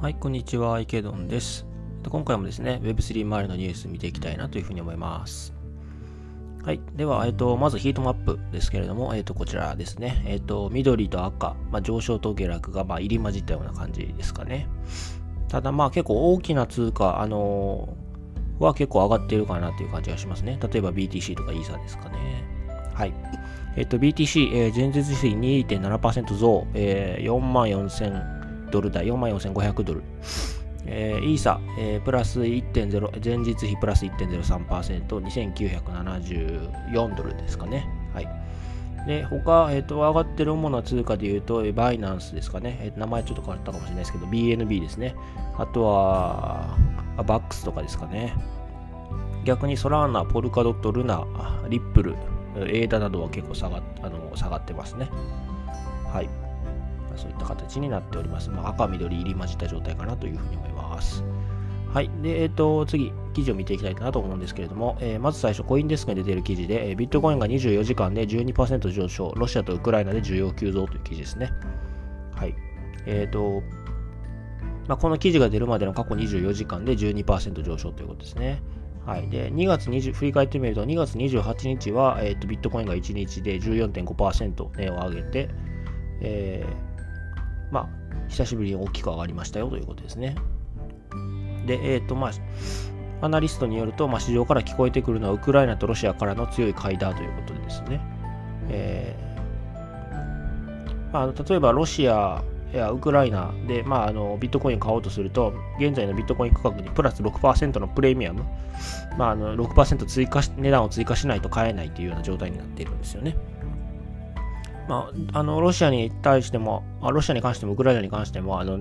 はい、こんにちは、池ドンです。今回もですね、Web3 周りのニュース見ていきたいなというふうに思います。はい。では、えっと、まずヒートマップですけれども、えっと、こちらですね。えっと、緑と赤、まあ、上昇と下落が、まあ、入り混じったような感じですかね。ただ、まあ、結構大きな通貨、あの、は結構上がっているかなという感じがしますね。例えば BTC とかイーサですかね。はい。えっと、BTC、えー、前日比2.7%増、えー、4万4000ドル台、4万4500ドル。えー、イーサ、えー、プラス1.0、前日比プラス1.03%、2974ドルですかね。はい。で、他、えっ、ー、と、上がってる主な通貨で言うと、バイナンスですかね。えー、名前ちょっと変わったかもしれないですけど、BNB ですね。あとは、バックスとかですかね。逆にソラーナ、ポルカドット、ルナ、リップル、エーダなどは結構下があの下がってますね。はい。そういった形になっております。まあ、赤、緑入り混じった状態かなというふうに思います。はい。で、えっ、ー、と、次、記事を見ていきたいかなと思うんですけれども、えー、まず最初、コインデスクに出ている記事で、え、ビットコインが24時間で12%上昇、ロシアとウクライナで需要急増という記事ですね。はい。えっ、と、まあ、この記事が出るまでの過去24時間で12%上昇ということですね。はい。で、2月20、振り返ってみると、2月28日は、えっ、と、ビットコインが1日で14.5%値を上げて、えー、まあ、久しぶりに大きく上がりましたよということですね。で、えっ、ー、と、まあ、アナリストによると、まあ、市場から聞こえてくるのはウクライナとロシアからの強い買いだということでですね。えー、まあ、例えばロシアいやウクライナで、まあ、あのビットコインを買おうとすると、現在のビットコイン価格にプラス6%のプレミアム、まあ、あの6%追加値段を追加しないと買えないというような状態になっているんですよね。まあ、あのロシアに対しても、ロシアに関してもウクライナに関しても、あの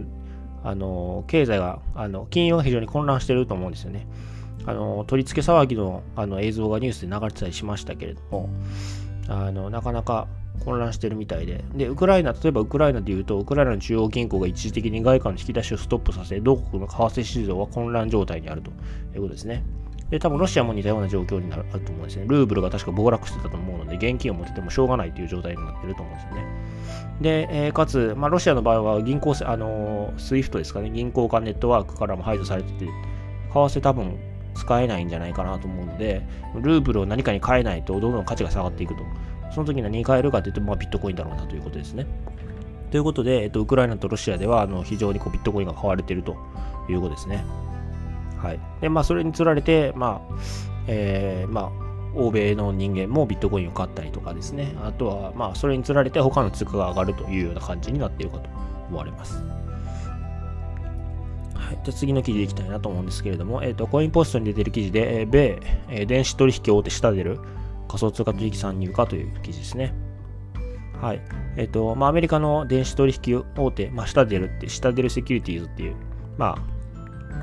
あの経済が、あの金融が非常に混乱していると思うんですよね。あの取り付け騒ぎのあの映像がニュースで流れてたりしましたけれども、あのなかなか混乱してるみたいで、で、ウクライナ、例えばウクライナで言うと、ウクライナの中央銀行が一時的に外貨の引き出しをストップさせ、同国の為替市場は混乱状態にあるということですね。で、多分ロシアも似たような状況になるあると思うんですね。ルーブルが確か暴落してたと思うので、現金を持っててもしょうがないという状態になってると思うんですよね。で、えー、かつ、まあ、ロシアの場合は銀行、あのー、スイフトですかね、銀行間ネットワークからも排除されてて、為替多分使えないんじゃないかなと思うので、ルーブルを何かに変えないとどんどん価値が下がっていくと。その時に何に変えるかというと、まあ、ビットコインだろうなということですね。ということで、えっと、ウクライナとロシアではあの非常にこうビットコインが買われているということですね。はい。で、まあ、それにつられて、まあ、えー、まあ、欧米の人間もビットコインを買ったりとかですね。あとは、まあ、それにつられて他の通貨が上がるというような感じになっているかと思われます。はい。じゃ次の記事いきたいなと思うんですけれども、えっ、ー、と、コインポストに出ている記事で、えー、米、えー、電子取引大手下出る仮想通貨取引参入かという記事ですね。はい。えっ、ー、と、まあ、アメリカの電子取引大手、まあ、下出るって、下出るセキュリティーズっていう、ま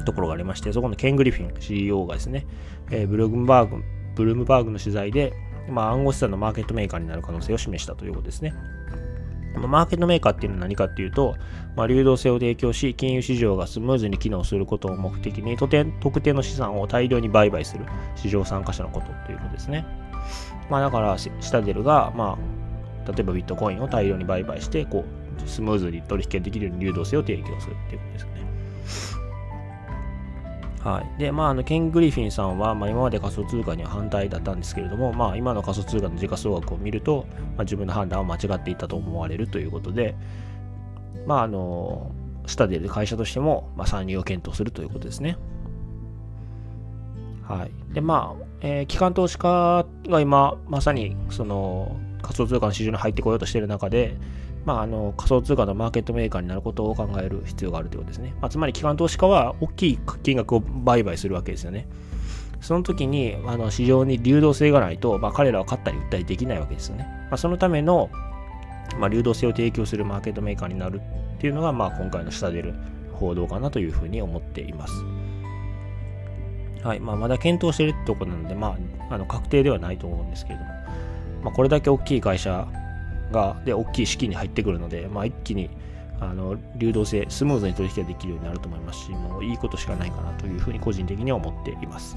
あ、ところがありまして、そこのケン・グリフィン CEO がですね、えー、ブルームバーグ、ブルームバーグの取材で、まあ、暗号資産のマーケットメーカーになる可能性を示したということですね。マーケットメーカーっていうのは何かっていうと、まあ、流動性を提供し、金融市場がスムーズに機能することを目的に、特定の資産を大量に売買する市場参加者のことということですね。まあ、だから、シタデルが、まあ、例えばビットコインを大量に売買して、こう、スムーズに取引できるように流動性を提供するっていうことですね。はい。で、まあ、あの、ケン・グリフィンさんは、まあ、今まで仮想通貨には反対だったんですけれども、まあ、今の仮想通貨の時価総額を見ると、まあ、自分の判断は間違っていたと思われるということで、まあ、あの、スタディで会社としても、まあ、参入を検討するということですね。はい。で、まあ、えー、機関投資家が今、まさに、その、仮想通貨の市場に入ってこようとしている中で、まあ、あの仮想通貨のマーケットメーカーになることを考える必要があるということですね。まあ、つまり、機関投資家は大きい金額を売買するわけですよね。その時にあの市場に流動性がないと、まあ、彼らは買ったり売ったりできないわけですよね。まあ、そのための、まあ、流動性を提供するマーケットメーカーになるっていうのが、まあ、今回の下出る報道かなというふうに思っています。はいまあ、まだ検討しているってところなので、まあ、あの確定ではないと思うんですけれども、まあ、これだけ大きい会社がで大きい資金に入ってくるので、まあ、一気にあの流動性、スムーズに取引ができるようになると思いますし、もういいことしかないかなというふうに個人的には思っています。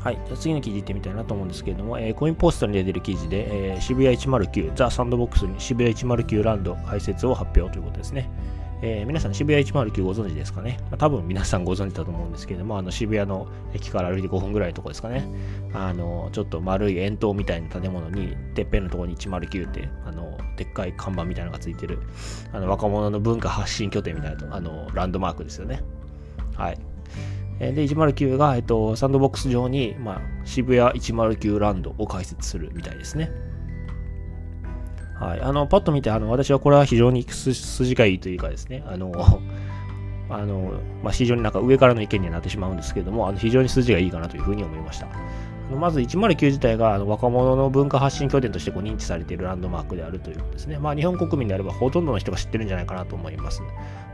はい、じゃ次の記事いってみたいなと思うんですけれども、えー、コインポストに出てる記事で、えー、渋谷109、ザ・サンドボックスに渋谷109ランド開設を発表ということですね。えー、皆さん渋谷109ご存知ですかね、まあ、多分皆さんご存知だと思うんですけれども、あの渋谷の駅から歩いて5分ぐらいのとこですかね。あの、ちょっと丸い円筒みたいな建物に、てっぺんのところに109って、あの、でっかい看板みたいなのがついてる、あの、若者の文化発信拠点みたいな、あの、ランドマークですよね。はい。で、109が、えっと、サンドボックス上に、まあ、渋谷109ランドを開設するみたいですね。はい。あの、パッと見て、あの、私はこれは非常に筋がいいというかですね、あの、あの、まあ、非常になんか上からの意見にはなってしまうんですけれども、あの非常に筋がいいかなというふうに思いました。まず109自体があの若者の文化発信拠点としてこう認知されているランドマークであるということですね。まあ、日本国民であればほとんどの人が知ってるんじゃないかなと思います。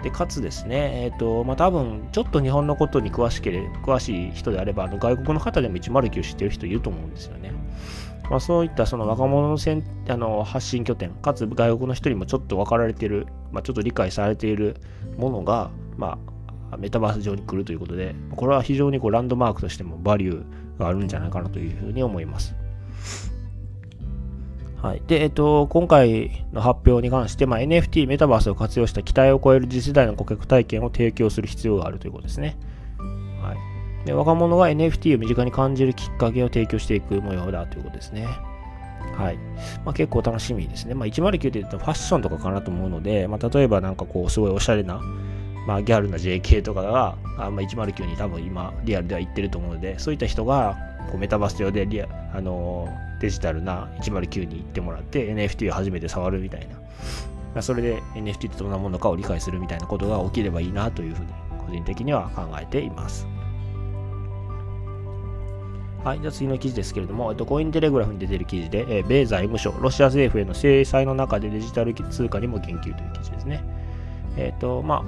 で、かつですね、えっ、ー、と、まあ、多分ちょっと日本のことに詳しけれ詳しい人であれば、あの外国の方でも109知ってる人いると思うんですよね。まあ、そういったその若者のせんあの発信拠点、かつ外国の人にもちょっと分かられている、まあ、ちょっと理解されているものが、まあ、メタバース上に来るということで、これは非常にこうランドマークとしてもバリューがあるんじゃないかなというふうに思います。はい。で、えっと、今回の発表に関して、まあ、NFT、メタバースを活用した期待を超える次世代の顧客体験を提供する必要があるということですね。はい。で、若者が NFT を身近に感じるきっかけを提供していく模様だということですね。はい。まあ、結構楽しみですね。まあ、109って言うとファッションとかかなと思うので、まあ、例えばなんかこう、すごいおしゃれな、まあ、ギャルな JK とかが、あまあ、109に多分今、リアルでは行ってると思うので、そういった人が、こうメタバース上でリア、あのデジタルな109に行ってもらって NFT を初めて触るみたいな、まあ、それで NFT ってどんなものかを理解するみたいなことが起きればいいなというふうに個人的には考えています。はい、じゃあ次の記事ですけれども、えっと、コインテレグラフに出ている記事で、えー、米財務省、ロシア政府への制裁の中でデジタル通貨にも言及という記事ですね。えっ、と、まあ、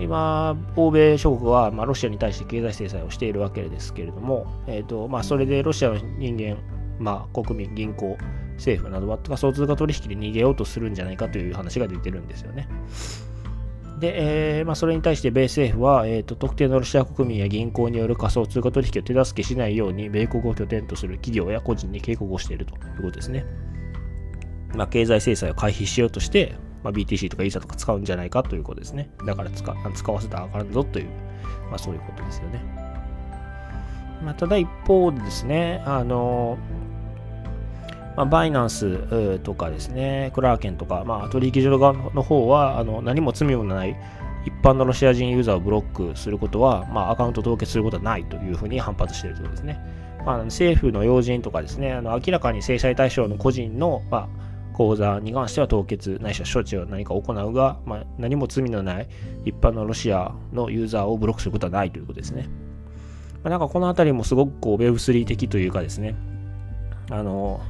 今、欧米諸国は、まあ、ロシアに対して経済制裁をしているわけですけれども、えーとまあ、それでロシアの人間、まあ、国民、銀行、政府などは仮想通貨取引で逃げようとするんじゃないかという話が出てるんですよね。で、えーまあ、それに対して米政府は、えーと、特定のロシア国民や銀行による仮想通貨取引を手助けしないように、米国を拠点とする企業や個人に警告をしているということですね。まあ、経済制裁を回避しようとして、まあ、BTC とか ESA とか使うんじゃないかということですね。だから使使わせたらあかんぞという、まあ、そういうことですよね。まあ、ただ一方でですね、あの、まあ、バイナンスとかですね、クラーケンとか、まあ、取引所側の方はあの何も罪もない一般のロシア人ユーザーをブロックすることは、まあ、アカウント凍結することはないというふうに反発しているということですね。まあ、政府の要人とかですね、あの明らかに制裁対象の個人の、まあ、口座に関しては凍結ないしは処置を何か行うが、まあ、何も罪のない一般のロシアのユーザーをブロックすることはないということですね。まあ、なんかこの辺りもすごくこう Web3 的というかですね、あの、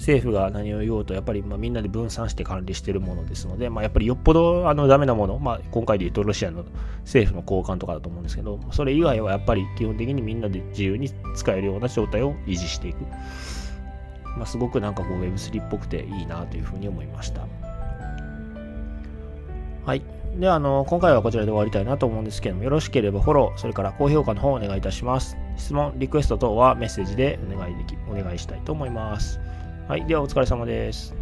政府が何を言おうと、やっぱりまあみんなで分散して管理しているものですので、まあ、やっぱりよっぽどあのダメなもの、まあ、今回で言うとロシアの政府の交換とかだと思うんですけど、それ以外はやっぱり基本的にみんなで自由に使えるような状態を維持していく。まあ、すごくなんかこう Web3 っぽくていいなというふうに思いました。はい。では、あの、今回はこちらで終わりたいなと思うんですけども、よろしければフォロー、それから高評価の方をお願いいたします。質問、リクエスト等はメッセージでお願いでき、お願いしたいと思います。はい。では、お疲れ様です。